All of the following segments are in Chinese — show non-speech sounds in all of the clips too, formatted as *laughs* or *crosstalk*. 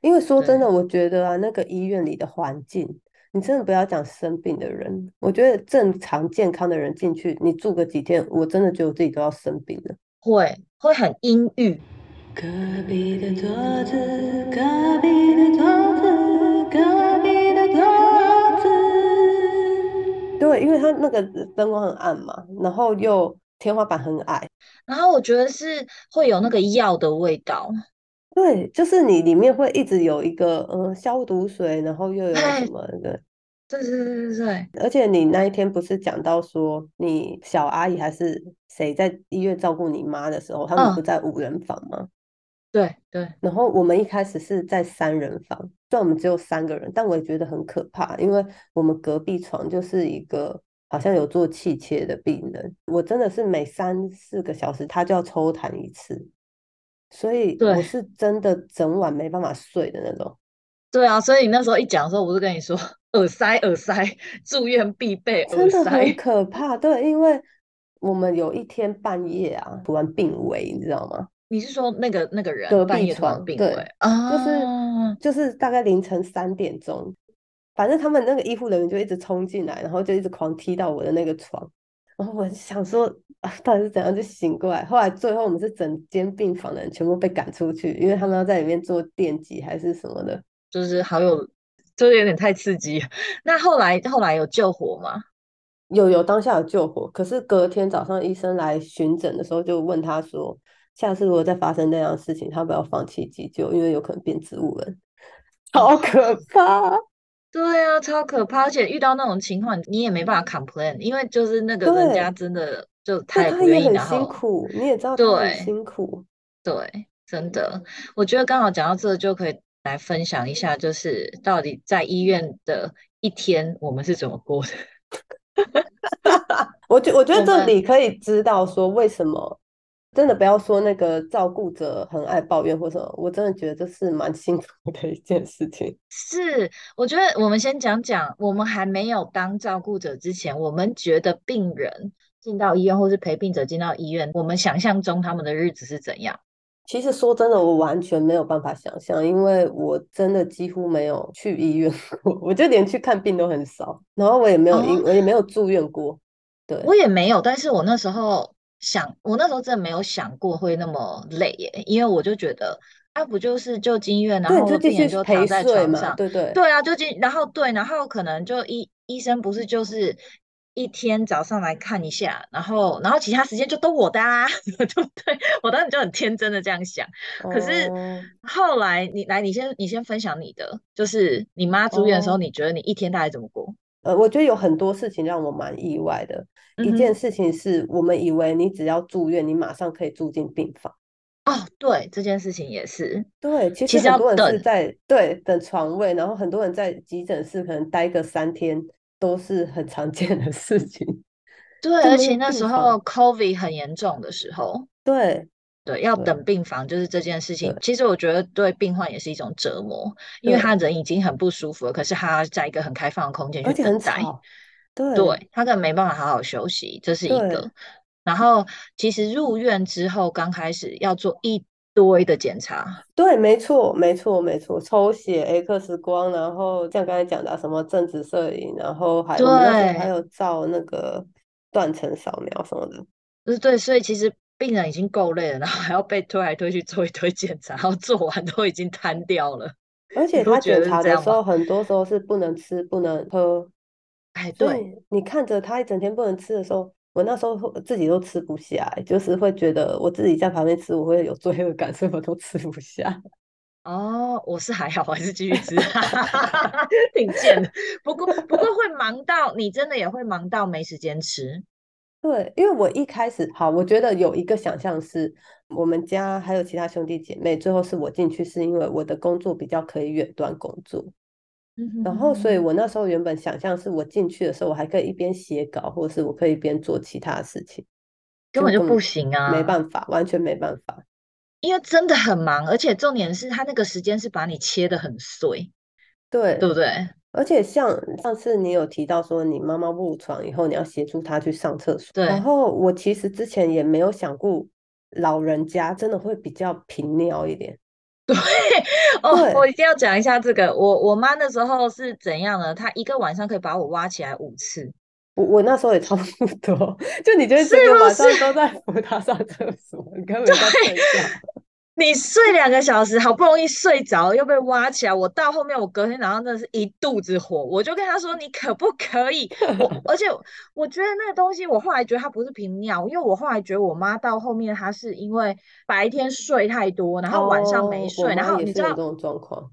因为说真的，我觉得啊，那个医院里的环境，你真的不要讲生病的人，我觉得正常健康的人进去，你住个几天，我真的觉得我自己都要生病了。会会很阴郁，隔壁的桌子，隔壁的桌子，隔壁的桌子。对，因为它那个灯光很暗嘛，然后又天花板很矮，然后我觉得是会有那个药的味道，对，就是你里面会一直有一个嗯消毒水，然后又有什哎，么的，对对对对对。而且你那一天不是讲到说你小阿姨还是谁在医院照顾你妈的时候，他们不嗯，在五人房吗？对对，然后我们一开始是在三人房，虽然我们只有三个人，但我也觉得很可怕，因为我们隔壁床就是一个好像有做气切的病人，我真的是每三四个小时他就要抽痰一次，所以对我是真的整晚没办法睡的那种。对啊，所以你那时候一讲的时候，我就跟你说，耳塞耳塞，住院必备耳真的很，可怕，对，因为我们有一天半夜啊，突然病危，你知道吗？你是说那个那个人隔半夜突然壁床，病危啊，就是啊？就是大概凌晨三点钟，反正他们那个医护人员就一直冲进来，然后就一直狂踢到我的那个床，*laughs* 然后我想说啊，*laughs* 到底是怎样就醒过来。后来最后我们是整间病房的人全部被赶出去，因为他们要在里面做电击还是什么的。就是好有，就是有点太刺激。*laughs* 那后来后来有救活吗？有有当下有救活，可是隔天早上医生来巡诊的时候，就问他说，下次如果再发生那样的事情，他不要放弃急救，因为有可能变植物人，好哦，可怕。*laughs* 对啊，超可怕，而且遇到那种情况，你也没办法 complain，因为就是那个人家，真的就对，他也他不愿意，也很辛苦，你也知道他很对辛苦。对，真的，我觉得刚好讲到这，就可以来分享一下，就是到底在医院的一天，我们是怎么过的。我觉我 *laughs* 觉得这里可以知道说为什么，真的不要说那个照顾者很爱抱怨或什么，我真的觉得这是蛮辛苦的一件事情。是，我觉得我们先讲讲，我们还没有当照顾者之前，我们觉得病人进到医院，或是陪病者进到医院，我们想象中他们的日子是怎样？其实说真的，我完全没有办法想象，因为我真的几乎没有去医院过，*laughs* 我就连去看病都很少，然后我也没有我也没有住院过。对，我也没有，但是我那时候想，我那时候真的没有想过会那么累耶，因为我就觉得，啊，不就是就进医院，然后继病人就陪躺在睡嘛，床上，对对对啊，就进，然后对，然后可能就医医生不是就是一天早上来看一下，然后然后其他时间就都我的啊，*laughs* 对不对？*laughs* 我当时就很天真的这样想，可是哦后来你来，你先你先分享你的，就是你妈住院的时候，哦。你觉得你一天大概怎么过？呃，我觉得有很多事情让我蛮意外的。嗯，一件事情是我们以为你只要住院，你马上可以住进病房。哦，对，这件事情也是。对，其其实实很多人是在对等床位，然后很多人在急诊室可能待个三天，都是很常见的事情，*laughs* 对，而且那时候。COVID 很严重的时候，对对，要等病房，就是这件事情，其实我觉得对病患也是一种折磨，因为他，人已经很不舒服了，可是他在一个很开放的空间去等待，对对，他可能没办法好好休息，这是一个。然后其实入院之后，刚开始要做一堆的检查，对，没错没错没错，抽血、X 光，然后像刚才讲的啊什么正子摄影，然后还我们那时候还，有照那个断层扫描什么的。就是对，所以其实病人已经够累了，然后还要被推来推去做一堆检查，然后做完都已经瘫掉了，而且他检？查的时候，很多时候是不能吃、不能喝，哎，对，你看着他一整天不能吃的时候，我那时候自己都吃不下欸，就是会觉得我自己在旁边吃，我会有罪恶感，所以我都吃不下。哦，我是还好，我还是继续吃，*laughs* 挺贱的。不过不过会忙到你真的也会忙到没时间吃。对，因为我一开始好，我觉得有一个想象是，我们家还有其他兄弟姐妹，最后是我进去，是因为我的工作比较可以远端工作，然后所以我那时候原本想象是我进去的时候，我还可以一边写稿，或者是我可以一边做其他的事情，根本就不行啊没办法，完全没办法。因为真的很忙，而且重点是他那个时间是把你切的很碎，对对，不对？而且像上次你有提到说，你妈妈卧床以后，你要协助她去上厕所。然，后我其实之前也没有想过，老人家真的会比较频尿一点。对哦，我一定要讲一下这个。我我妈那时候是怎样呢？她一个晚上可以把我挖起来五次。我我那时候也差不多，*laughs* 就你觉得是整个不晚上是都在 *laughs* 扶她上厕所，你根本在睡觉。*laughs* 你睡两个小时，好不容易睡着，又被挖起来。我到后面，我隔天早上真的是一肚子火，我就跟他说：“你可不可以？” *laughs* 我而且我觉得那个东西，我后来觉得它不是瓶尿，因为我后来觉得我妈到后面她是因为白天睡太多，然后晚上没哦睡，然后你知道这种状况。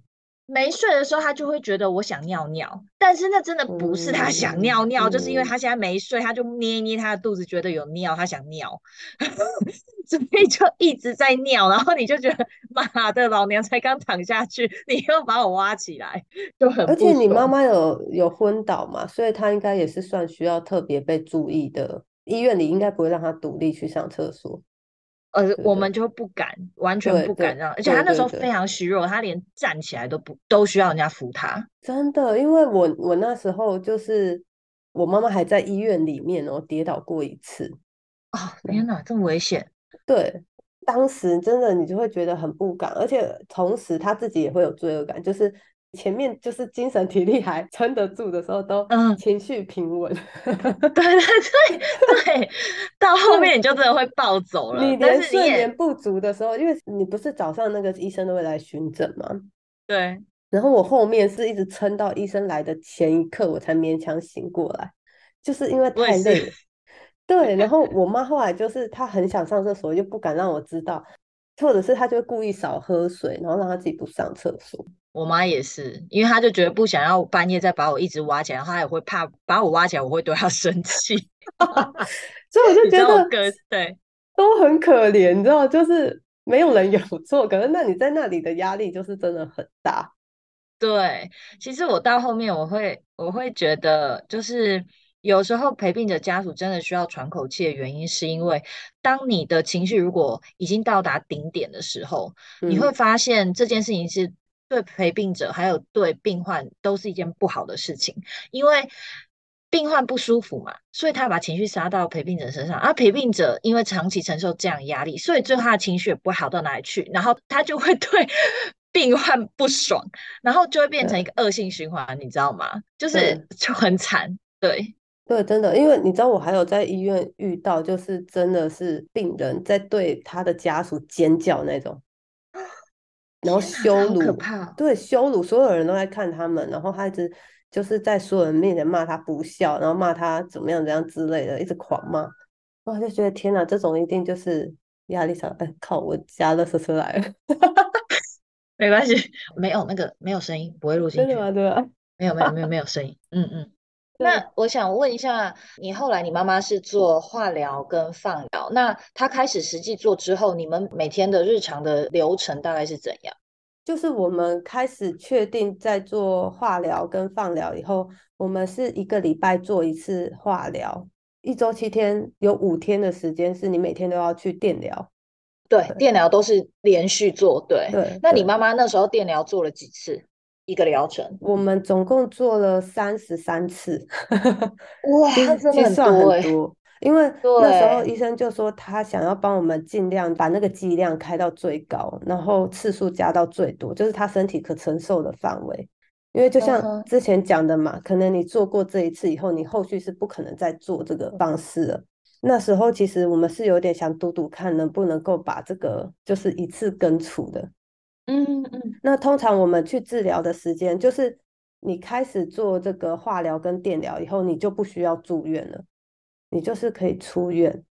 没睡的时候，他就会觉得我想尿尿，但是那真的不是他想尿嗯尿，就是因为嗯她现在没睡，他就捏一捏他的肚子，觉得有尿，他想尿，*laughs* 所以就一直在尿，然后你就觉得妈的，老娘才刚躺下去，你又把我挖起来，就很而且你妈爽妈有有昏倒嘛，所以她应该也是算需要特别被注意的。医院里应该不会让她独立去上厕所。呃，我们就不敢，完全不敢让，而且他那时候非常虚弱，他连站起来都不都需要人家扶他。真的，因为我我那时候就是我妈妈还在医院里面哦，跌倒过一次。哦，天哪，这么危险！对，当时真的你就会觉得很不敢，而且同时他自己也会有罪恶感，就是前面就是精神体力还撑得住的时候，都嗯情绪平稳。*laughs* 对对对 *laughs* 对，到后面你就真的会暴走了，你但连睡眠不足的时候，因为你不是早上那个医生都会来巡诊吗？对，然后我后面是一直撑到医生来的前一刻，我才勉强醒过来，就是因为太累了。对，然后 *laughs* 我妈后来就是她很想上厕所，又不敢让我知道，或者是他就会故意少喝水，然后让他自己不上厕所。我妈也是，因为她就觉得不想要半夜再把我一直挖起来，然后她也会怕把我挖起来，我会对她 *laughs* 生气。*laughs* 所以我就觉得对都很可怜，你知道，就是没有人有错，可是那你在那里的压力就是真的很大。对，其实我到后面我会我会觉得，就是有时候陪病者家属真的需要喘口气的原因，是因为当你的情绪如果已经到达顶点的时候，你会嗯，发现这件事情是对陪病者还有对病患都是一件不好的事情，因为病患不舒服嘛，所以他把情绪撒到陪病者身上，而陪病者因为长期承受这样压力，所以最后他的情绪也不会好到哪里去，然后他就会 *laughs* 对病患不爽，然后就会变成一个恶性循环，你知道吗？就是就很惨，对。对，真的，因为你知道，我还有在医院遇到，就是真的是病人在对他的家属尖叫那种，*gasps* 然后羞辱可辱，怕哦！对，羞辱，所有人都在看他们，然后他一直就是在所有人面前骂他不孝，然后骂他怎么样怎样之类的，一直狂骂，我就觉得天哪，这种一定就是压力上，哎，靠，我家垃圾车来了，*laughs* 没关系，没有那个没有声音，不会录 *laughs* 进去。真的吗？对吧？没有没有没有没有声音，嗯嗯。对，那我想问一下，你后来你妈妈是做化疗跟放疗，那她开始实际做之后，你们每天的日常的流程大概是怎样？就是我们开始确定在做化疗跟放疗以后，我们是一个礼拜做一次化疗，一周七天，有五天的时间是你每天都要去电疗。对，对电疗都是连续做，对。对那你对，妈妈那时候电疗做了几次？一个疗程？我们总共做了三十三次，*laughs* 哇，其实真的很其实算。很多。因为那时候对，医生就说他想要帮我们尽量把那个剂量开到最高，然后次数加到最多，就是他身体可承受的范围。因为就像之前讲的嘛，可能你做过这一次以后，你后续是不可能再做这个方式了。那时候其实我们是有点想赌赌看能不能够把这个就是一次根除的。嗯嗯，那通常我们去治疗的时间，就是你开始做这个化疗跟电疗以后，你就不需要住院了，你就是可以出院。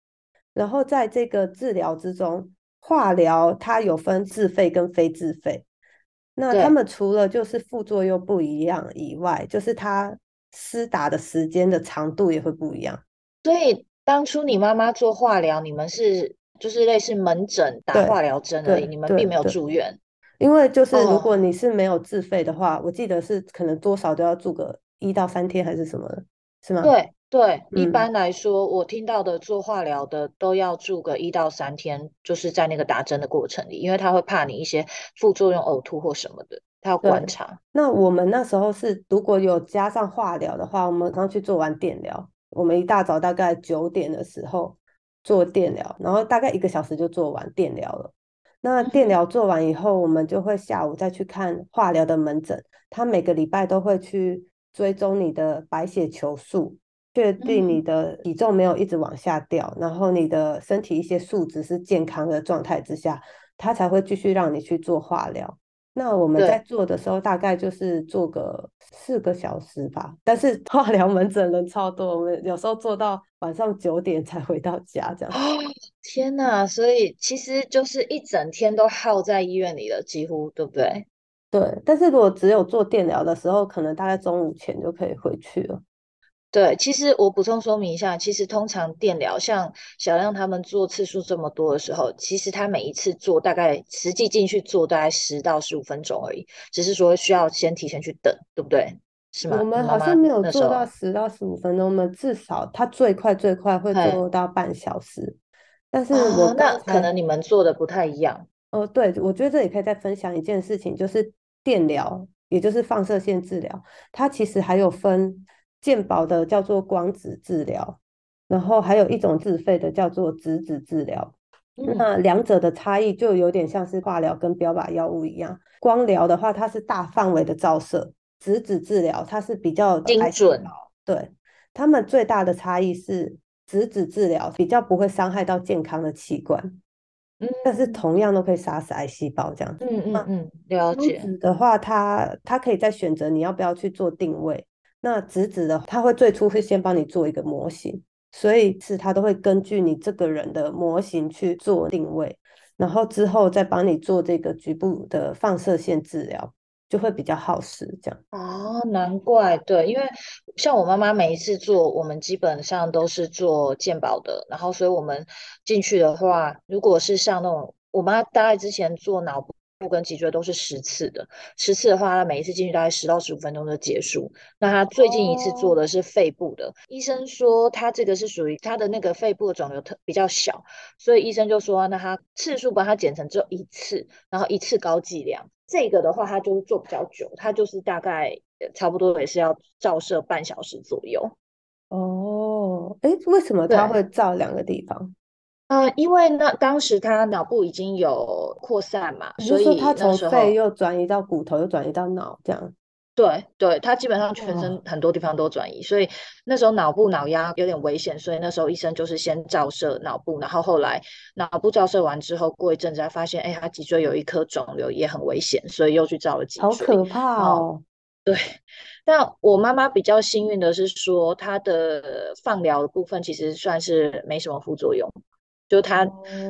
然后在这个治疗之中，化疗它有分自费跟非自费。那他，们除了就是副作用不一样以外，就是它施打的时间的长度也会不一样。所以当初你妈妈做化疗，你们是就是类似门诊打化疗针而已，对你们并没有住院。因为就是如果哦，你是没有自费的话，我记得是可能多少都要住个一到三天还是什么的，是吗？对对，一嗯，般来说，我听到的做化疗的都要住个一到三天，就是在那个打针的过程里，因为他会怕你一些副作用、呕吐或什么的，他要观。察。那我们那时候是如果有加上化疗的话，我们刚去做完电疗，我们一大早大概九点的时候做电疗，然后大概一个小时就做完电疗了。那电疗做完以后，我们就会下午再去看化疗的门诊。他每个礼拜都会去追踪你的白血球数，确定你的体重没有一直往下掉，然后你的身体一些数值是健康的状态之下，他才会继续让你去做化疗。那我们在做的时候，大概就是做个四个小时吧。但是 *laughs* 化疗门诊人超多，我们有时候做到晚上九点才回到家，这样。*gasps* 天哪！所以其实就是一整天都耗在医院里了，几乎对不对？对。但是如果只有做电疗的时候，可能大概中午前就可以回去了。对，其实我补充说明一下，其实通常电疗像小亮他们做次数这么多的时候，其实他每一次做大概实际进去做大概十到十五分钟而已，只是说需要先提前去等，对不对？是吗？我们好像没有做到十到十五分钟，我们至少他最快最快会做到半小时。但是我那可能你们做的不太一样。哦，对，我觉得这里可以再分享一件事情，就是电疗，也就是放射线治疗，它其实还有分。健保的叫做光子治疗，然后还有一种自费的叫做质子治疗。那两者的差异就有点像是化疗跟标靶药物一样。光疗的话，它是大范围的照射；质子治疗它是比较精准。对，它们最大的差异是质子治疗比较不会伤害到健康的器官，嗯，但是同样都可以杀死癌细胞这样。嗯嗯嗯，了解。的话，它它可以再选择你要不要去做定位。那直子的，他会最初会先帮你做一个模型，所以是他都会根据你这个人的模型去做定位，然后之后再帮你做这个局部的放射线治疗，就会比较耗时这样。哦，难怪，对，因为像我妈妈每一次做，我们基本上都是做健保的，然后所以我们进去的话，如果是像那种我妈大概之前做脑部部。跟脊椎都是十次的，十次的话，他每一次进去大概十到十五分钟就结束。那他最近一次做的是肺部的，医生说他这个是属于他的那个肺部的肿瘤特比较小，所以医生就说那他次数把它减成只有一次，然后一次高剂量。这个的话，他就做比较久，他就是大概差不多也是要照射半小时左右。哦，哎，为什么他会照两个地方？呃，因为那当时他脑部已经有扩散嘛，所以他从肺又转移到骨头，又转移到脑，这样。对对，他基本上全身很多地方都转移，所以那时候脑部脑压有点危险，所以那时候医生就是先照射脑部，然后后来脑部照射完之后，过一阵子才发现，哎，他脊椎有一颗肿瘤，也很危险，所以又去照了脊椎。好可怕哦！对，但我妈妈比较幸运的是说，她的放疗的部分其实算是没什么副作用。就他，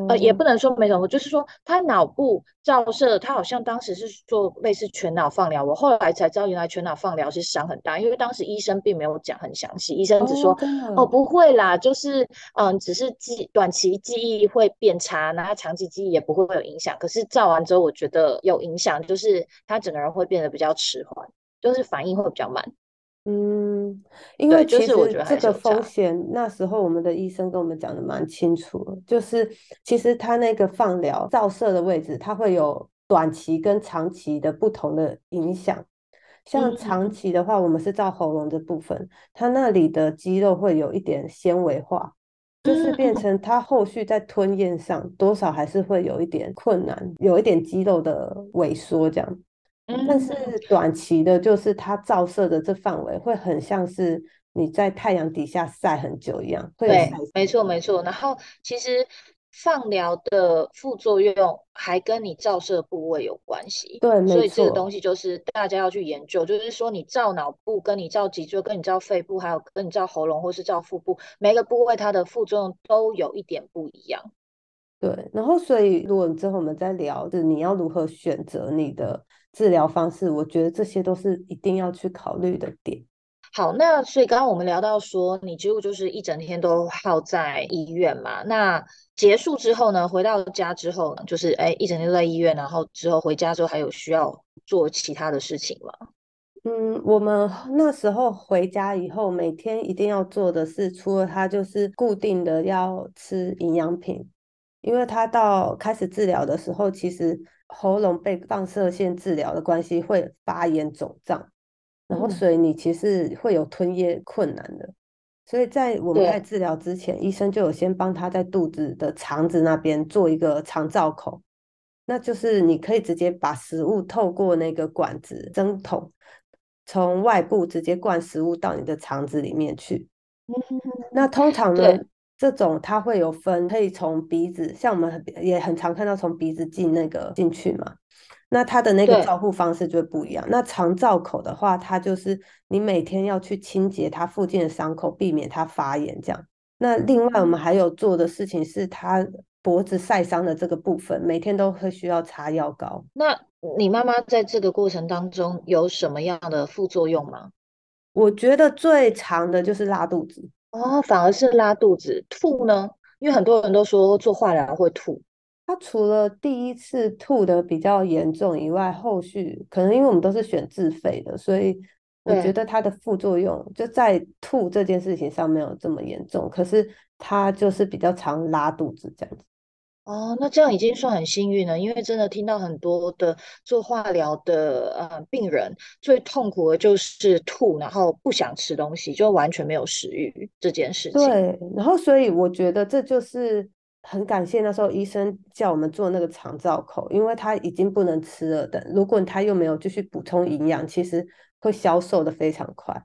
呃，也不能说没什么，就是说他脑部照射，他好像当时是做类似全脑放疗。我后来才知道，原来全脑放疗是伤很大，因为当时医生并没有讲很详细，医生只说哦不会啦，就是嗯，只是记短期记忆会变差，那他长期记忆也不会有影响。可是照完之后，我觉得有影响，就是他整个人会变得比较迟缓，就是反应会比较慢。嗯，因为其实这个风险那时候我们的医生跟我们讲的蛮清楚的，就是其实他那个放疗照射的位置，它会有短期跟长期的不同的影响。像长期的话，我们是照喉咙的部分，它那里的肌肉会有一点纤维化，就是变成它后续在吞咽上多少还是会有一点困难，有一点肌肉的萎缩这样。但是短期的，就是它照射的这范围会很像是你在太阳底下晒很久一样。对，没错没错。然后其实放疗的副作用还跟你照射部位有关系。对，所以这个东西就是大家要去研究，就是说你照脑部、跟你照脊椎、跟你照肺部，还有跟你照喉咙或是照腹部，每个部位它的副作用都有一点不一样。对，然后所以如果之后我们再聊，是你要如何选择你的治疗方式，我觉得这些都是一定要去考虑的点。好，那所以刚刚我们聊到说，你几乎就是一整天都耗在医院嘛。那结束之后呢，回到家之后，就是哎一整天都在医院，然后之后回家之后还有需要做其他的事情吗？嗯，我们那时候回家以后，每天一定要做的是，除了他就是固定的要吃营养品。因为他到开始治疗的时候，其实喉咙被放射线治疗的关系会发炎肿胀，然后所以你其实会有吞咽困难的。所以在我们在治疗之前，医生就有先帮他在肚子的肠子那边做一个肠造口，那就是你可以直接把食物透过那个管子针筒，从外部直接灌食物到你的肠子里面去。那通常呢，这种它会有分，可以从鼻子，像我们也很常看到从鼻子进那个进去嘛。那它的那个照护方式就会不一样。那肠造口的话，它就是你每天要去清洁它附近的伤口，避免它发炎这样。那另外我们还有做的事情是，它脖子晒伤的这个部分，每天都会需要擦药膏。那你妈妈在这个过程当中有什么样的副作用吗？我觉得最长的就是拉肚子哦，反而是拉肚子，吐呢？因为很多人都说做化疗会吐。他除了第一次吐的比较严重以外，后续可能因为我们都是选自费的，所以我觉得它的副作用就在吐这件事情上没有这么严重，可是他就是比较常拉肚子这样子。哦，那这样已经算很幸运了，因为真的听到很多的做化疗的呃病人最痛苦的就是吐，然后不想吃东西，就完全没有食欲这件事情。对，然后所以我觉得这就是很感谢那时候医生叫我们做那个肠造口，因为他已经不能吃了的，如果他又没有继续补充营养，其实会消瘦的非常快。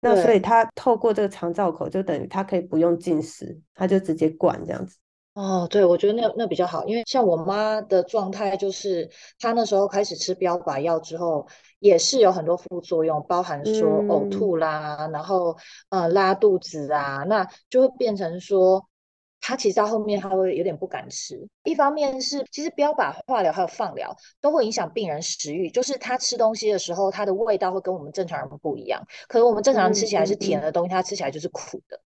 那所以他透过这个肠造口，就等于他可以不用进食，他就直接灌这样子。哦，对，我觉得那那比较好，因为像我妈的状态，就是她那时候开始吃标靶药之后，也是有很多副作用，包含说呕吐啦，然后呃拉肚子啊，那就会变成说，她其实到后面她会有点不敢吃。一方面是其实标靶化疗还有放疗都会影响病人食欲，就是他吃东西的时候，它的味道会跟我们正常人不一样，可能我们正常人吃起来是甜的东西，他吃起来就是苦的。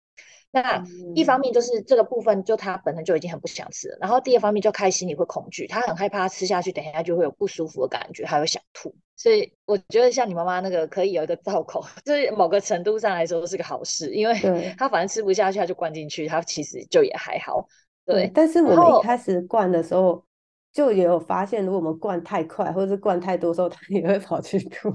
那一方面就是这个部分，就他本身就已经很不想吃了。然后第二方面就开心里会恐惧，他很害怕吃下去，等一下就会有不舒服的感觉，还会想吐。所以我觉得像你妈妈那个可以有一个造口，*laughs* 就是某个程度上来说是个好事，因为他反正吃不下去，他就灌进去，他其实就也还好。对，但是我们一开始灌的时候，就也有发现，如果我们灌太快或者是灌太多时候，他也会跑去吐。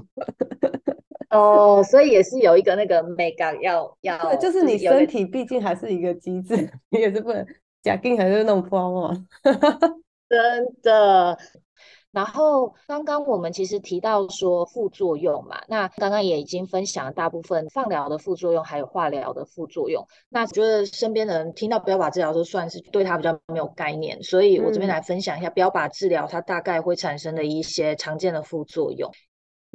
哦，所以也是有一个那个美感要要，对，就是你身体毕竟还是一个机制，*laughs* 你也是不能假定还是弄破嘛，*laughs* 真的。然后刚刚我们其实提到说副作用嘛，那刚刚也已经分享了大部分放疗的副作用，还有化疗的副作用。那觉得身边的人听到标靶治疗都算是对他比较没有概念，所以我这边来分享一下标靶治疗它大概会产生的一些常见的副作用。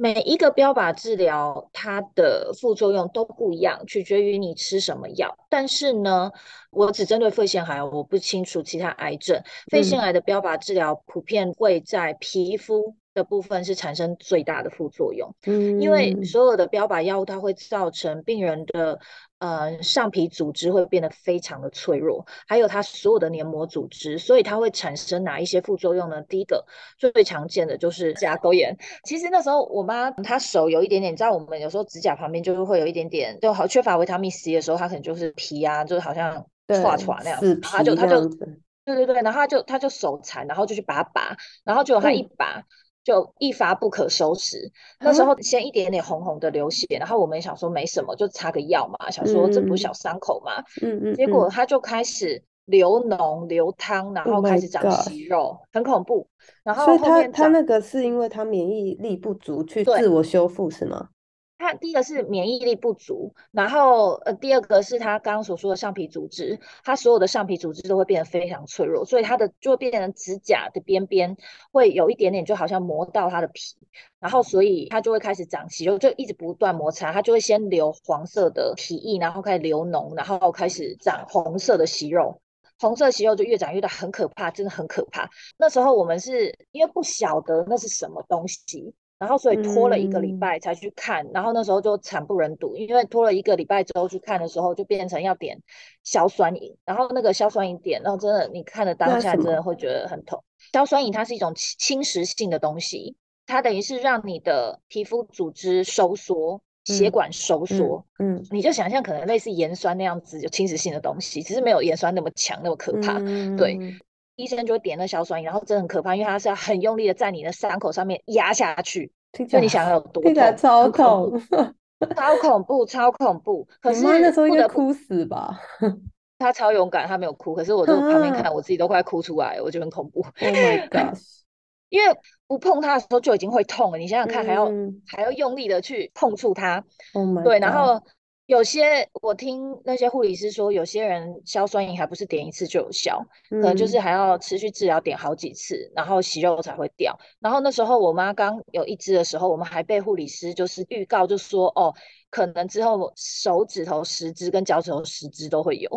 每一个标靶治疗，它的副作用都不一样，取决于你吃什么药。但是呢，我只针对肺腺癌，我不清楚其他癌症。肺腺癌的标靶治疗普遍会在皮肤。的部分是产生最大的副作用，嗯，因为所有的标靶药物它会造成病人的呃上皮组织会变得非常的脆弱，还有它所有的黏膜组织，所以它会产生哪一些副作用呢？第一个最最常见的就是甲沟炎。其实那时候我妈她手有一点点，你知道我们有时候指甲旁边就是会有一点点，就好缺乏维他命 C 的时候，它可能就是皮啊，就是好像刷刷那样，她就她就对对对，然后她就她就手残，然后就去把它拔，然后结果他一拔。就一发不可收拾。那时候先一点点红红的流血，然后我们想说没什么，就擦个药嘛，想说这不是小伤口嘛。嗯嗯。结果他就开始流脓、流汤，然后开始长息肉，很恐怖。然后所以他他那个是因为他免疫力不足去自我修复是吗？它第一个是免疫力不足，然后呃，第二个是他刚刚所说的上皮组织，它所有的上皮组织都会变得非常脆弱，所以它的就会变成指甲的边边会有一点点，就好像磨到它的皮，然后所以它就会开始长息肉，就一直不断摩擦，它就会先流黄色的皮液，然后开始流脓，然后开始长红色的息肉，红色息肉就越长越大，很可怕，真的很可怕。那时候我们是因为不晓得那是什么东西。然后，所以拖了一个礼拜才去看，然后那时候就惨不忍睹，因为拖了一个礼拜之后去看的时候，就变成要点硝酸饮，然后那个硝酸饮点，然后真的你看的当下真的会觉得很痛。硝酸饮它是一种侵蚀性的东西，它等于是让你的皮肤组织收缩，血管收缩，嗯，你就想象可能类似盐酸那样子有侵蚀性的东西，只是没有盐酸那么强那么可怕，对。医生就会点那硝酸饮，然后真的很可怕，因为他是要很用力的在你的伤口上面压下去，就你想要有多痛，超痛，*laughs* 超恐怖，超恐怖。可是那时候应该哭死吧？*laughs* 他超勇敢，他没有哭，可是我在旁边看，我自己都快哭出来，我觉得很恐怖。Oh my *laughs* god！因为不碰它的时候就已经会痛了。你想想看，还要嗯还要用力的去碰触它，，Oh my 对，然后有些我听那些护理师说，有些人硝酸银还不是点一次就有效，可能就是嗯还要持续治疗点好几次，然后息肉才会掉。然后那时候我妈刚有一只的时候，我们还被护理师就是预告，就说哦，可能之后手指头十只跟脚趾头十只都会有。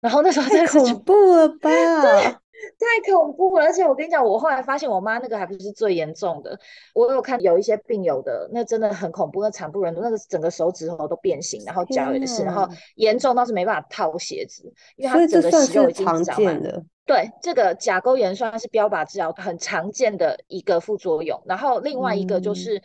然后那时候真太恐怖了吧？*laughs* 太恐怖了，而且我跟你讲，我后来发现我妈那个还不是最严重的，我有看有一些病友的，那真的很恐怖，那惨不忍睹，那个整个手指头都变形，然后脚也是，然后严重到是没办法套鞋子，因为它整个息肉已经常长满见。的。对，这个甲沟炎算是标靶治疗很常见的一个副作用，然后另外一个就嗯是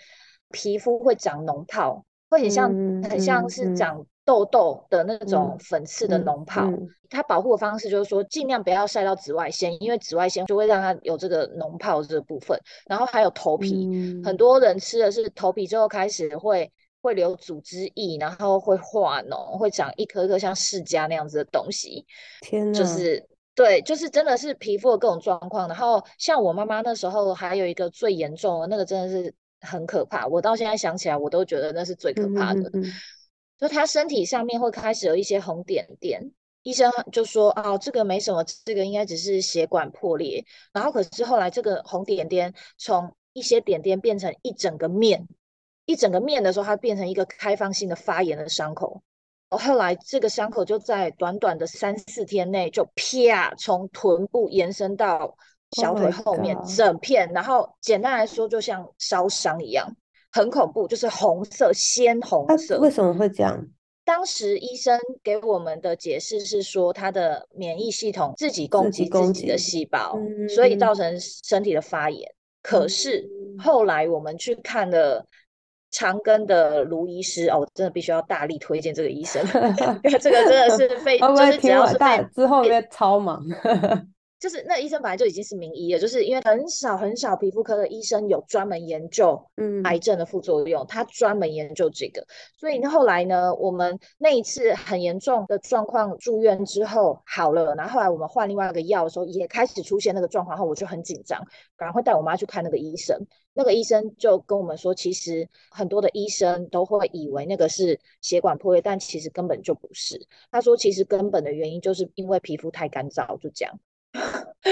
皮肤会长脓泡，会很像嗯很像是长痘痘的那种嗯粉刺的嗯脓泡。嗯它保护的方式就是说，尽量不要晒到紫外线，因为紫外线就会让它有这个脓泡这个部分。然后还有头皮，很嗯多人吃的是头皮之后开始会会留组织液，然后会化脓，会长一颗一颗像释迦那样子的东西。天哪，就是对，就是真的是皮肤的各种状况。然后像我妈妈那时候还有一个最严重的那个，真的是很可怕。我到现在想起来，我都觉得那是最可嗯怕的。嗯嗯嗯就他身体上面会开始有一些红点点，医生就说哦，这个没什么，这个应该只是血管破裂。然后可是后来这个红点点从一些点点变成一整个面，一整个面的时候，它变成一个开放性的发炎的伤口。后来这个伤口就在短短的三四天内就啪从臀部延伸到小 Oh 腿后面整片，然后简单来说就像烧伤一样，很恐怖，就是红色鲜红啊，色。为什么会这样？当时医生给我们的解释是说，他的免疫系统自己攻击自己的击细胞，所以嗯造成身体的发炎。可是嗯后来我们去看了长庚的卢医师，哦，我真的必须要大力推荐这个医生，*laughs* 因 *laughs* 为这个真的是 *laughs* 非，会不会就是只要是被之后会超忙？就是那医生本来就已经是名医了，就是因为很少很少皮肤科的医生有专门研究嗯癌症的副作用，他专门研究这个。所以后来呢，我们那一次很严重的状况住院之后好了，然后后来我们换另外一个药的时候，也开始出现那个状况后，我就很紧张，赶快带我妈去看那个医生。那个医生就跟我们说，其实很多的医生都会以为那个是血管破裂，但其实根本就不是。他说，其实根本的原因就是因为皮肤太干燥，就这样。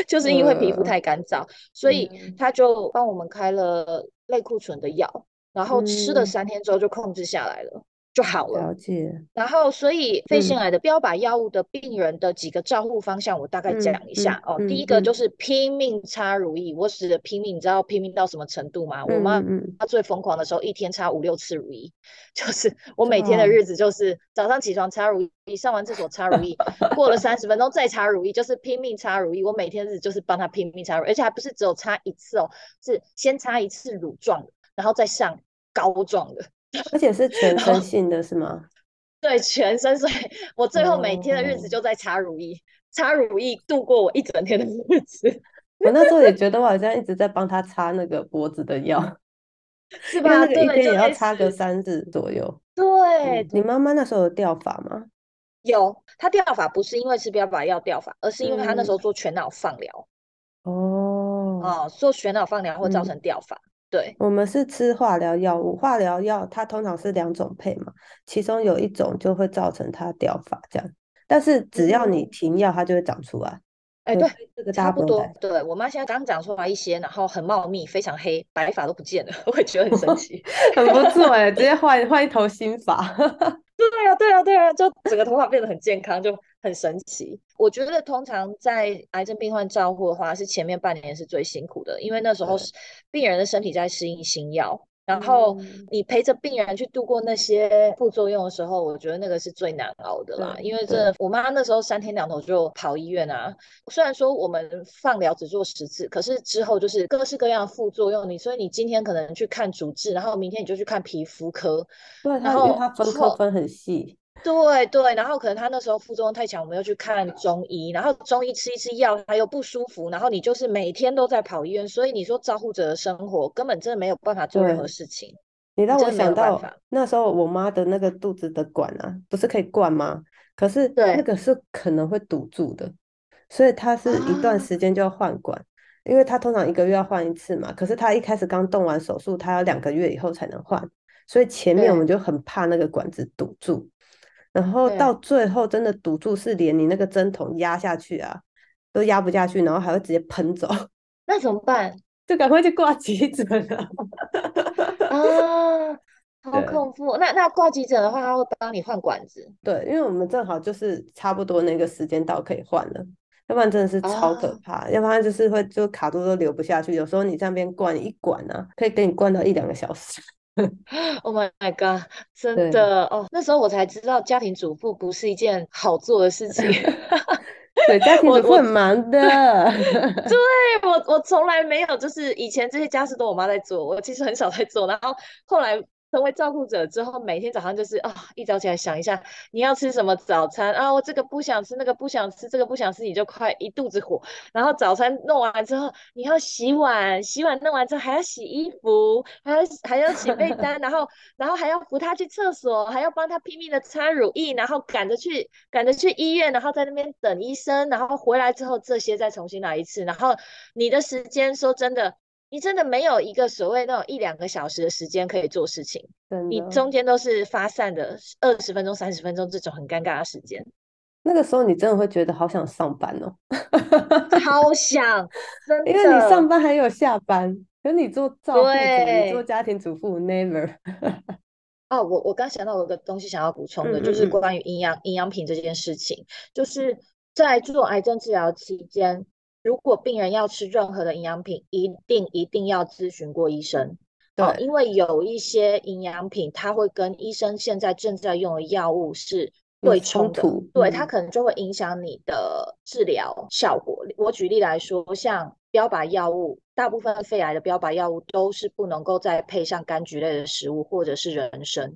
*laughs* 就是因为皮肤呃太干燥，所以嗯。他就帮我们开了类固醇的药，然后吃了嗯。三天之后就控制下来了，就好了。了解，然后，所以肺腺嗯癌的标靶药物的病人的几个照护方向，我大概嗯讲一下哦。嗯第一个就嗯是拼命擦乳液，我指的拼命，你知道拼命到什么程度吗？我妈她最疯狂的时候，一天擦五六次乳液，*laughs* 就是我每天的日子就是早上起床擦乳液，上完厕所擦乳液，过了三十分钟再擦乳液，就是拼命擦乳液。我每天日子就是帮她拼命擦乳液，而且还不是只有擦一次哦，是先擦一次乳状的，然后再上膏状的。而且是全身性的是吗？*laughs* 对全身，所以我最后每天的日子哦就在擦乳液，擦乳液度过我一整天的日子，我那时候也觉得我好像一直在帮他擦那个脖子的药，*laughs* 是吧？那个一对，天也要擦个。三次左右。对嗯，，你妈妈那时候有掉发吗？有她掉发不是因为吃标靶药掉发，而是因为她那时候嗯做全脑放疗，哦，哦，做全脑放疗会造嗯成掉发。对，我们是吃化疗药物，化疗药它通常是两种配嘛，其中有一种就会造成它掉发这样，但是只要你嗯，停药，它就会长出来。哎，对，这个差不多。对我妈现在刚长出来一些，然后很茂密，非常黑，白发都不见了，*laughs* 我也觉得很神奇。*laughs* 很不错哎，直接换换一头新发。*laughs* 对啊，对啊，对啊，就整个头发变得很健康，就很神奇。我觉得通常在癌症病患照护的话，是前面半年是最辛苦的，因为那时候，是病人的身体在适应新药，然后嗯，你陪着病人去度过那些副作用的时候，我觉得那个是最难熬的啦。因为真对，的，我妈那时候三天两头就跑医院啊。虽然说我们放疗只做十次，可是之后就是各式各样的副作用。你所以你今天可能去看主治，然后明天你就去看皮肤科，对然后它分科分很细。对对，然后可能他那时候副作用太强，我们又去看中医，然后中医吃一吃药，他又不舒服，然后你就是每天都在跑医院，所以你说照护者的生活根本真的没有办法做任何，事情，你让我想到。那时候我妈的那个肚子的管啊，不是可以灌吗？可是那对个是可能会堵住的，所以他是一段啊，时间就要换管。因为他通常一个月要换一次嘛，可是他一开始刚动完手术，他要两个月以后才能换，所以前面我们就很怕那个管子堵住，然后到最后真的堵住，是连你那个针筒压下去啊，都压不下去，然后还会直接喷走，*laughs* 那怎么办？就赶快去挂急诊了。啊，*laughs* 好恐怖！那那挂急诊的话，他会帮你换管子？对，因为我们正好就是差不多那个时间到可以换了。要不然真的是超可怕，要不然就是会就卡住都流不下去。有时候你这边灌一管呢，可以给你灌到一两个小时。*laughs* Oh my god！真的哦，那时候我才知道家庭主妇不是一件好做的事情。*laughs* 对，家庭主妇很忙的。对我，我从来没有，就是以前这些家事都我妈在做，我其实很少在做。然后后来。成为照顾者之后，每天早上就是啊，一早起来想一下你要吃什么早餐啊，我这个不想吃，那个不想吃，这个不想吃，你就快一肚子火。然后早餐弄完之后，你要洗碗，洗碗弄完之后还要洗衣服，还要还要洗被单，然后然后还要扶他去厕所，还要帮他拼命的擦乳液，然后赶着去赶着去医院，然后在那边等医生，然后回来之后这些再重新来一次。然后你的时间说真的。你真的没有一个所谓那种一两个小时的时间可以做事情，你中间都是发散的二十分钟、三十分钟这种很尴尬的时间。那个时候你真的会觉得好想上班哦，超 *laughs* 想，因为你上班还有下班，可你做照顾你、做家庭主妇，never。*laughs* 哦，我我刚想到有个东西想要补充的，就是关于营养营养品这件事情，就是在做癌症治疗期间。如果病人要吃任何的营养品，一定一定要咨询过医生。对，因为有一些营养品，它会跟医生现在正在用的药物是对冲突，对，它可能就会影响你的治疗效果。我举例来说，像标靶药物，大部分肺癌的标靶药物都是不能够再配上柑橘类的食物或者是人参。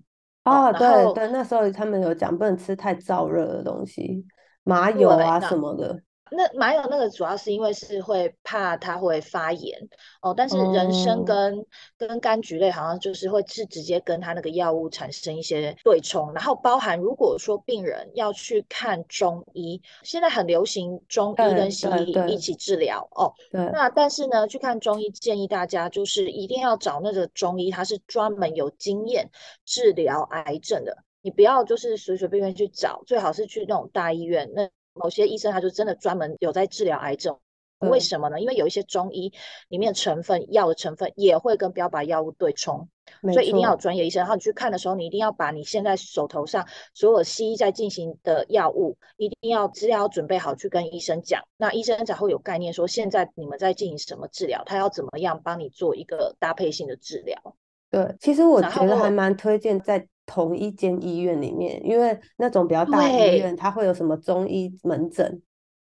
哦，对对，那时候他们有讲不能吃太燥热的东西，麻油啊什么的。那麻油那个主要是因为是会怕它会发炎哦，但是人参跟跟柑橘类好像就是会是直接跟它那个药物产生一些对冲，然后包含如果说病人要去看中医，现在很流行中医跟西医一起治疗哦，那但是呢去看中医建议大家就是一定要找那个中医，他是专门有经验治疗癌症的，你不要就是随随便便去找，最好是去那种大医院那。某些医生他就真的专门有在治疗癌症，为什么呢？因为有一些中医里面成分药的成分也会跟标靶药物对冲，所以一定要有专业医生。然后你去看的时候，你一定要把你现在手头上所有西医在进行的药物，一定要资料准备好去跟医生讲，那医生才会有概念说现在你们在进行什么治疗，他要怎么样帮你做一个搭配性的治疗。对，其实我觉得还蛮推荐在。同一间医院里面，因为那种比较大的医院，它会有什么中医门诊，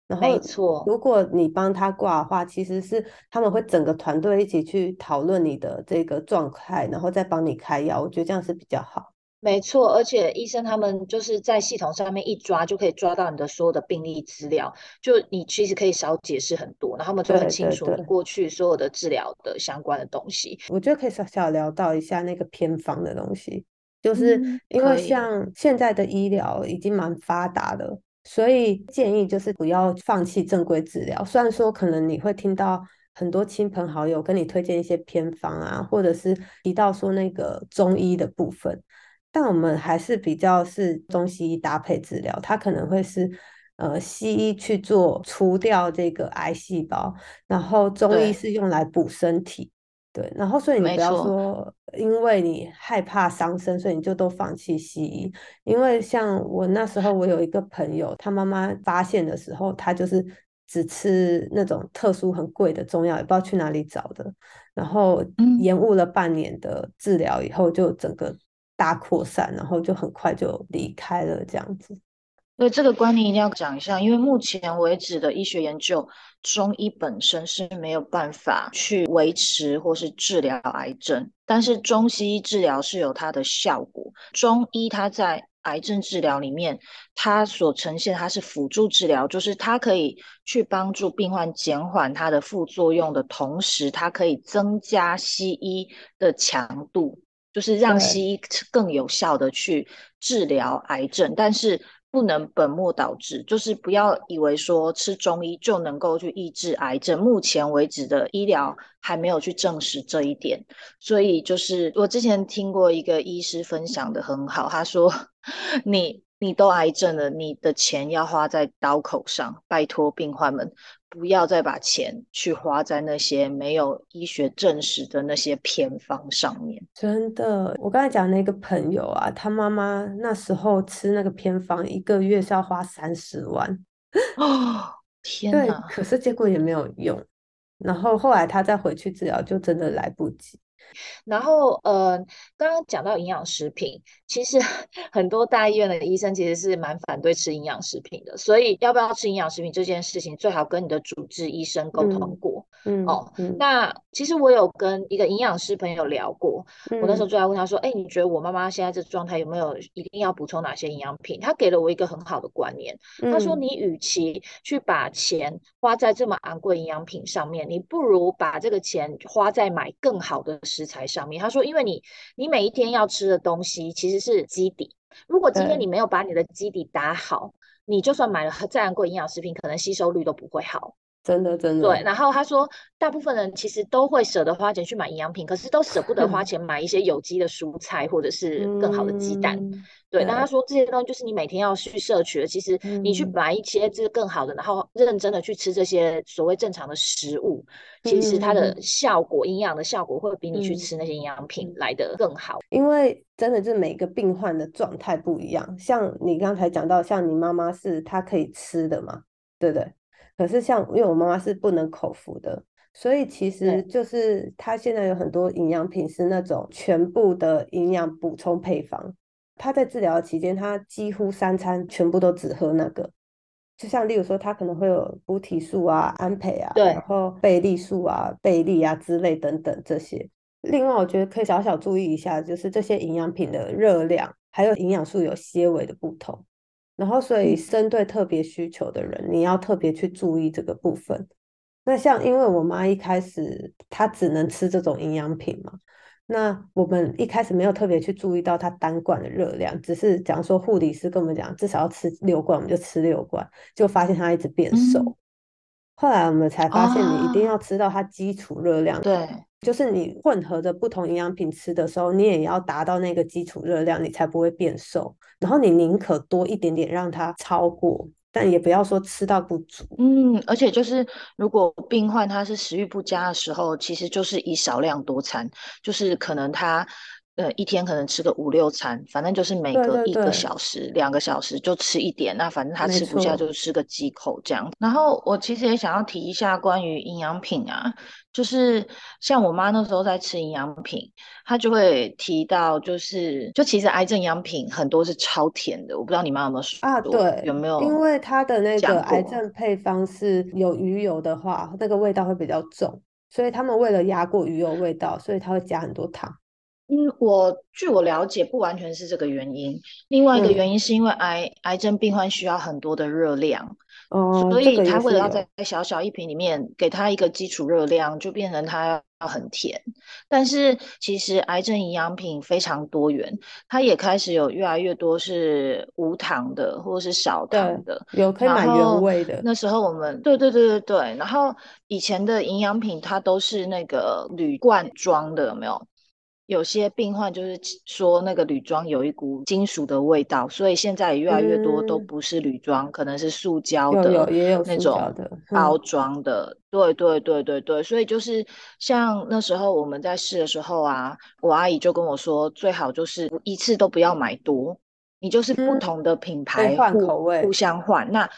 然后没错，如果你帮他挂的话，其实是他们会整个团队一起去讨论你的这个状态，然后再帮你开药。我觉得这样是比较好。没错，而且医生他们就是在系统上面一抓就可以抓到你的所有的病历资料，就你其实可以少解释很多，然后他们就很清楚你过去所有的治疗的相关的东西。我觉得可以小小聊到一下那个偏方的东西。就是因为像现在的医疗已经蛮发达的，所以建议就是不要放弃正规治疗。虽然说可能你会听到很多亲朋好友跟你推荐一些偏方啊，或者是提到说那个中医的部分，但我们还是比较是中西医搭配治疗。它可能会是呃西医去做除掉这个癌细胞，然后中医是用来补身体。对，然后所以你不要说，因为你害怕伤身，所以你就都放弃西医。因为像我那时候，我有一个朋友，他妈妈发现的时候，他就是只吃那种特殊很贵的中药，也不知道去哪里找的，然后延误了半年的治疗以后，就整个大扩散，然后就很快就离开了这样子。所以这个观念一定要讲一下，因为目前为止的医学研究，中医本身是没有办法去维持或是治疗癌症，但是中西医治疗是有它的效果。中医它在癌症治疗里面，它所呈现它是辅助治疗，就是它可以去帮助病患减缓它的副作用的同时，它可以增加西医的强度，就是让西医更有效的去治疗癌症，但是。不能本末倒置，就是不要以为说吃中医就能够去抑制癌症。目前为止的医疗还没有去证实这一点，所以就是我之前听过一个医师分享的很好，他说 *laughs* 你。你都癌症了，你的钱要花在刀口上，拜托病患们不要再把钱去花在那些没有医学证实的那些偏方上面。真的，我刚才讲那个朋友啊，他妈妈那时候吃那个偏方，一个月是要花三十万哦，天哪！可是结果也没有用，然后后来他再回去治疗，就真的来不及。然后，呃，刚刚讲到营养食品，其实 *laughs* 很多大医院的医生其实是蛮反对吃营养食品的。所以，要不要吃营养食品这件事情，最好跟你的主治医生沟通过。嗯，哦，那其实我有跟一个营养师朋友聊过，我那时候就在问他说：“哎，你觉得我妈妈现在这状态有没有一定要补充哪些营养品？”他给了我一个很好的观念，他说：“你与其去把钱花在这么昂贵营养品上面，你不如把这个钱花在买更好的食。”食材上面，他说，因为你你每一天要吃的东西其实是基底，如果今天你没有把你的基底打好，你就算买了再昂贵营养食品，可能吸收率都不会好。真的，真的。对，然后他说，大部分人其实都会舍得花钱去买营养品，可是都舍不得花 *laughs* 钱买一些有机的蔬菜或者是更好的鸡蛋。对，那他说这些东西就是你每天要去摄取的。其实你去买一些这个更好的，然后认真的去吃这些所谓正常的食物，其实它的效果、营养的效果会比你去吃那些营养品来的更好。因为真的是每个病患的状态不一样，像你刚才讲到，像你妈妈是她可以吃的嘛，对不对？可是像，因为我妈妈是不能口服的，所以其实就是她现在有很多营养品是那种全部的营养补充配方。她在治疗期间，她几乎三餐全部都只喝那个。就像例如说，她可能会有补体素啊、安培啊，然后贝利素啊、贝利啊之类等等这些。另外，我觉得可以小小注意一下，就是这些营养品的热量还有营养素有些微的不同。然后，所以针对特别需求的人，你要特别去注意这个部分。那像，因为我妈一开始她只能吃这种营养品嘛，那我们一开始没有特别去注意到她单罐的热量，只是讲说护理师跟我们讲，至少要吃六罐，我们就吃六罐，就发现她一直变瘦。后来我们才发现，你一定要吃到它基础热量。对。就是你混合着不同营养品吃的时候，你也要达到那个基础热量，你才不会变瘦。然后你宁可多一点点让它超过，但也不要说吃到不足。嗯，而且就是如果病患他是食欲不佳的时候，其实就是以少量多餐，就是可能他。呃，一天可能吃个五六餐，反正就是每隔一个小时、两个小时就吃一点。那反正他吃不下就吃个几口这样。然后我其实也想要提一下关于营养品啊，就是像我妈那时候在吃营养品，她就会提到，就是就其实癌症营养品很多是超甜的。我不知道你妈有没有说啊？对，有没有？因为它的那个癌症配方是有鱼油的话，那个味道会比较重，所以他们为了压过鱼油味道，所以他会加很多糖。嗯，我据我了解，不完全是这个原因。另外一个原因是因为癌癌症病患需要很多的热量，哦，所以他为了要在小小一瓶里面给他一个基础热量，就变成他要很甜。但是其实癌症营养品非常多元，它也开始有越来越多是无糖的或者是少糖的，有可以买原味的。那时候我们对对对对对，然后以前的营养品它都是那个铝罐装的，有没有？有些病患就是说那个铝装有一股金属的味道，所以现在也越来越多都不是铝装，可能是塑胶的也有那种包装的。对对对对对，所以就是像那时候我们在试的时候啊，我阿姨就跟我说，最好就是一次都不要买多，你就是不同的品牌换口味，互相换那。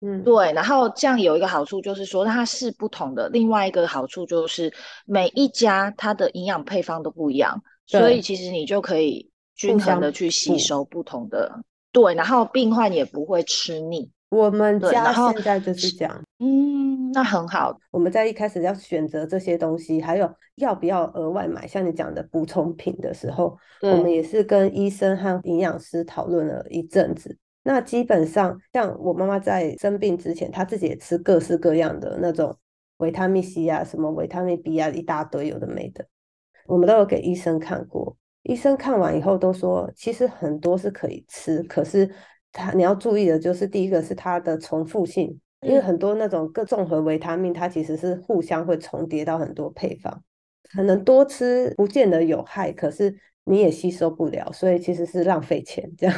嗯，对，然后这样有一个好处就是说，它是不同的。另外一个好处就是每一家它的营养配方都不一样，所以其实你就可以均衡的去吸收不同的。对，然后病患也不会吃腻。我们家现在就是这样。嗯，那很好。我们在一开始要选择这些东西，还有要不要额外买，像你讲的补充品的时候，我们也是跟医生和营养师讨论了一阵子。那基本上，像我妈妈在生病之前，她自己也吃各式各样的那种维他命 C 啊，什么维他命 B 啊，一大堆有的没的，我们都有给医生看过。医生看完以后都说，其实很多是可以吃，可是它你要注意的就是第一个是它的重复性，因为很多那种各综合维他命，它其实是互相会重叠到很多配方，可能多吃不见得有害，可是你也吸收不了，所以其实是浪费钱这样。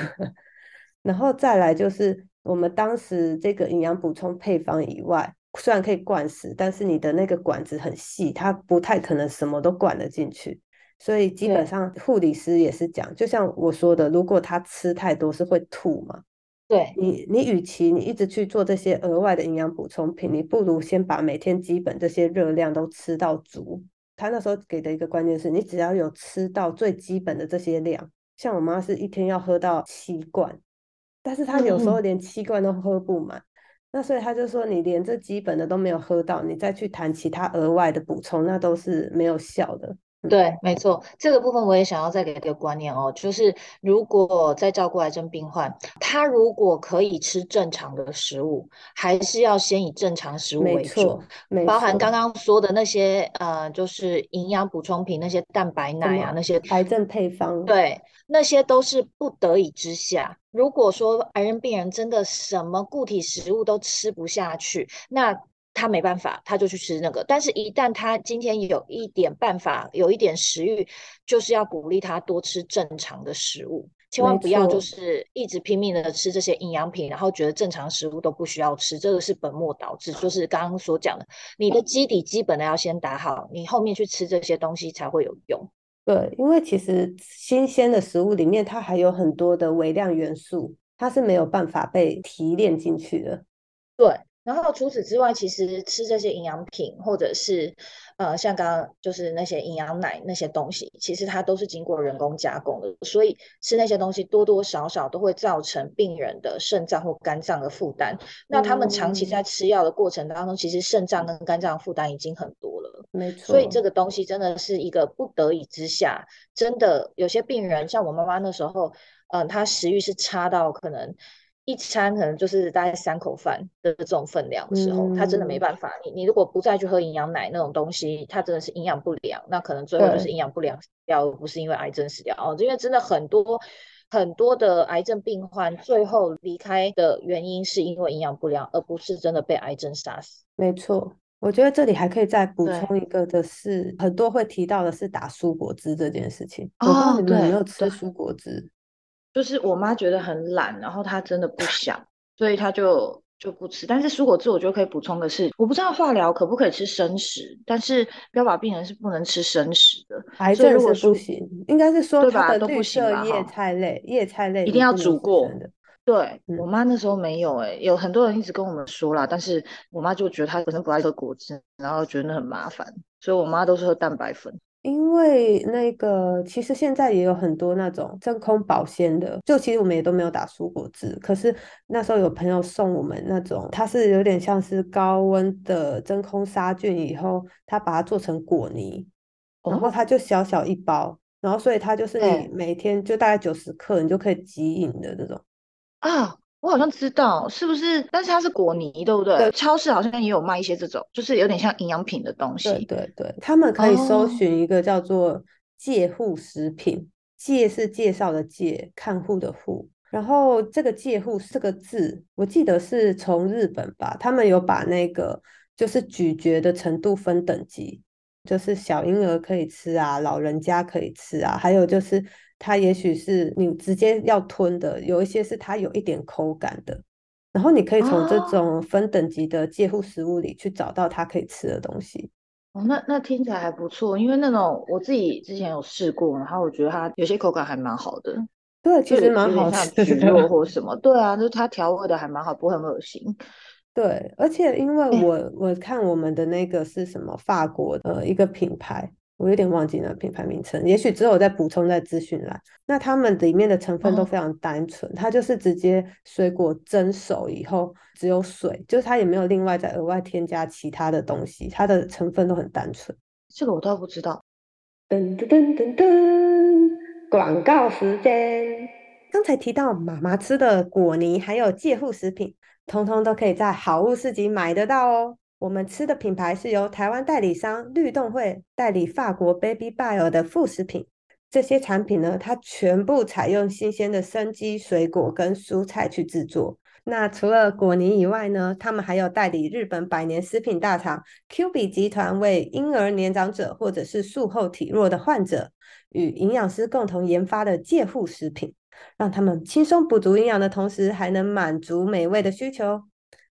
然后再来就是我们当时这个营养补充配方以外，虽然可以灌食，但是你的那个管子很细，它不太可能什么都灌得进去。所以基本上护理师也是讲，就像我说的，如果他吃太多是会吐嘛。对你，你与其你一直去做这些额外的营养补充品，你不如先把每天基本这些热量都吃到足。他那时候给的一个关键是你只要有吃到最基本的这些量，像我妈是一天要喝到七罐，但是他有时候连七罐都喝不满。那所以他就说，你连这基本的都没有喝到，你再去谈其他额外的补充，那都是没有效的。对，没错，这个部分我也想要再给一个观念哦，就是如果在照顾癌症病患，他如果可以吃正常的食物，还是要先以正常食物为主，包含刚刚说的那些呃，就是营养补充品，那些蛋白奶啊，那些癌症配方，对，那些都是不得已之下。如果说癌症病人真的什么固体食物都吃不下去，那他没办法，他就去吃那个。但是，一旦他今天有一点办法，有一点食欲，就是要鼓励他多吃正常的食物，千万不要就是一直拼命的吃这些营养品，然后觉得正常食物都不需要吃，这个是本末倒置。就是刚刚所讲的，你的基底基本的要先打好，你后面去吃这些东西才会有用。对，因为其实新鲜的食物里面，它还有很多的微量元素，它是没有办法被提炼进去的。对。然后除此之外，其实吃这些营养品，或者是呃，像刚刚就是那些营养奶那些东西，其实它都是经过人工加工的，所以吃那些东西多多少少都会造成病人的肾脏或肝脏的负担。那他们长期在吃药的过程当中，其实肾脏跟肝脏负担已经很多了。没错。所以这个东西真的是一个不得已之下，真的有些病人，像我妈妈那时候，嗯，她食欲是差到可能。一餐可能就是大概三口饭的这种分量的时候，他真的没办法。你你如果不再去喝营养奶那种东西，他真的是营养不良，那可能最后就是营养不良死掉，而不是因为癌症死掉哦。因为真的很多很多的癌症病患最后离开的原因是因为营养不良，而不是真的被癌症杀死。没错，我觉得这里还可以再补充一个的是，很多会提到的是打蔬果汁这件事情。我不知道你们有没有吃蔬果汁。就是我妈觉得很懒，然后她真的不想，所以她就就不吃。但是蔬果汁我觉得可以补充的是，我不知道化疗可不可以吃生食，但是标靶病人是不能吃生食的，癌症是不行，应该是说它的绿色叶菜类、叶菜类一定要煮过。对我妈那时候没有哎，有很多人一直跟我们说啦，但是我妈就觉得她本身不爱喝果汁，然后觉得那很麻烦，所以我妈都是喝蛋白粉。因为那个，其实现在也有很多那种真空保鲜的，就其实我们也都没有打蔬果汁。可是那时候有朋友送我们那种，它是有点像是高温的真空杀菌以后，它把它做成果泥，然后它就小小一包，然后所以它就是你每天就大概九十克，你就可以即饮的这种啊。我好像知道是不是，但是它是果泥，对不对？对，超市好像也有卖一些这种，就是有点像营养品的东西。对对对，他们可以搜寻一个叫做“介护食品”，“介”是介绍的“介”，看护的“护”。然后这个“介护”这个字，我记得是从日本吧，他们有把那个就是咀嚼的程度分等级，就是小婴儿可以吃啊，老人家可以吃啊，还有就是。它也许是你直接要吞的，有一些是它有一点口感的，然后你可以从这种分等级的介护食物里去找到它可以吃的东西。哦，那那听起来还不错，因为那种我自己之前有试过，然后我觉得它有些口感还蛮好的。对，其实蛮好吃，像肉或什么。对啊，就是它调味的还蛮好，不会很恶心。对，而且因为我我看我们的那个是什么法国的一个品牌。我有点忘记了品牌名称，也许之后再补充在资讯栏。那它们里面的成分都非常单纯，它就是直接水果蒸熟以后只有水，就是它也没有另外再额外添加其他的东西，它的成分都很单纯。这个我倒不知道。噔噔噔噔噔，广告时间。刚才提到妈妈吃的果泥还有介护食品，通通都可以在好物市集买得到哦。我们吃的品牌是由台湾代理商绿动会代理法国 Baby Bio 的副食品，这些产品呢，它全部采用新鲜的生机水果跟蔬菜去制作。那除了果泥以外呢，他们还有代理日本百年食品大厂 Q B 集团，为婴儿、年长者或者是术后体弱的患者与营养师共同研发的介护食品，让他们轻松补足营养的同时，还能满足美味的需求。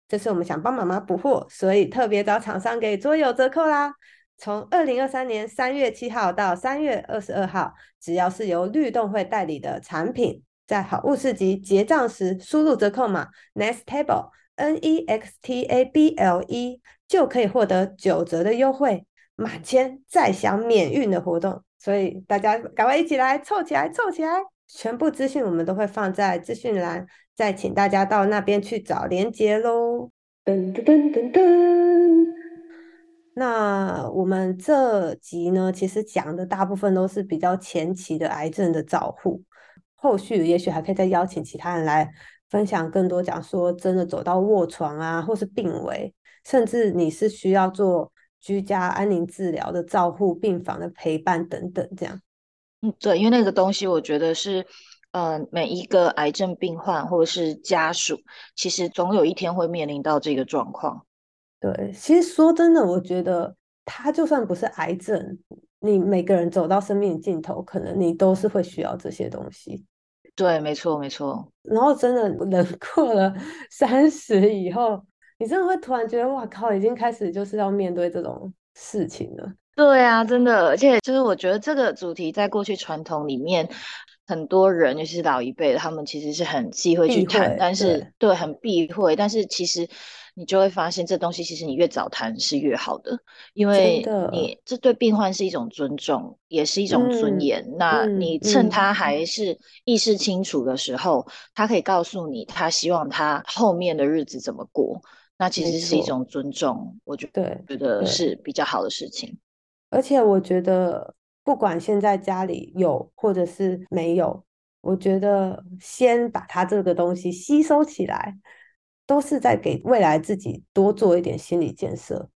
这是我们想帮妈妈补货，所以特别找厂商给桌游折扣啦。从二零二三年三月七号到三月二十二号，只要是由律动会代理的产品。在好物市集结账时，输入折扣码 Next Table N E X T A B L E 就可以获得九折的优惠，满千再享免运的活动。所以大家赶快一起来凑起来，凑起来！全部资讯我们都会放在资讯栏，再请大家到那边去找连接喽。噔噔噔噔噔。那我们这集呢，其实讲的大部分都是比较前期的癌症的照护。后续也许还可以再邀请其他人来分享更多，讲说真的走到卧床啊，或是病危，甚至你是需要做居家安宁治疗的照护、病房的陪伴等等，这样。嗯，对，因为那个东西，我觉得是，呃，每一个癌症病患或者是家属，其实总有一天会面临到这个状况。对，其实说真的，我觉得他就算不是癌症。你每个人走到生命尽头，可能你都是会需要这些东西。对，没错，没错。然后真的人 *laughs* 过了三十以后，你真的会突然觉得，哇靠，已经开始就是要面对这种事情了。对啊，真的，而且就是我觉得这个主题在过去传统里面，很多人尤其是老一辈的，他们其实是很忌讳去谈，但是对，很避讳，但是其实。你就会发现，这东西其实你越早谈是越好的，因为你这对病患是一种尊重，也是一种尊严。那你趁他还是意识清楚的时候，他可以告诉你他希望他后面的日子怎么过，那其实是一种尊重。我觉得觉得是比较好的事情。而且我觉得，不管现在家里有或者是没有，我觉得先把它这个东西吸收起来。都是在给未来自己多做一点心理建设。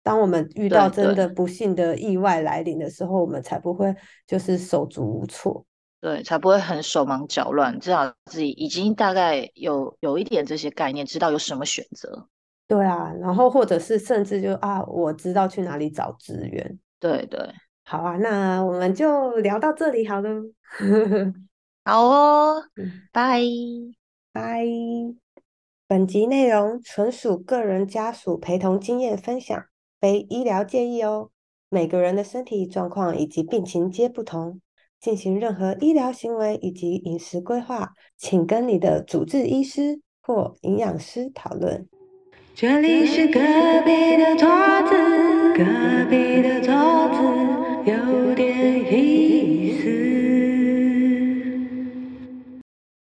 当我们遇到真的不幸的意外来临的时候，我们才不会就是手足无措，对，才不会很手忙脚乱。至少自己已经大概有有一点这些概念，知道有什么选择。对啊，然后或者是甚至就啊，我知道去哪里找资源。对对，好啊，那我们就聊到这里好了。*laughs* 好哦，拜拜。本集内容纯属个人家属陪同经验分享，非医疗建议哦。每个人的身体状况以及病情皆不同，进行任何医疗行为以及饮食规划，请跟你的主治医师或营养师讨论。这里是隔壁的桌子，隔壁的桌子有点意。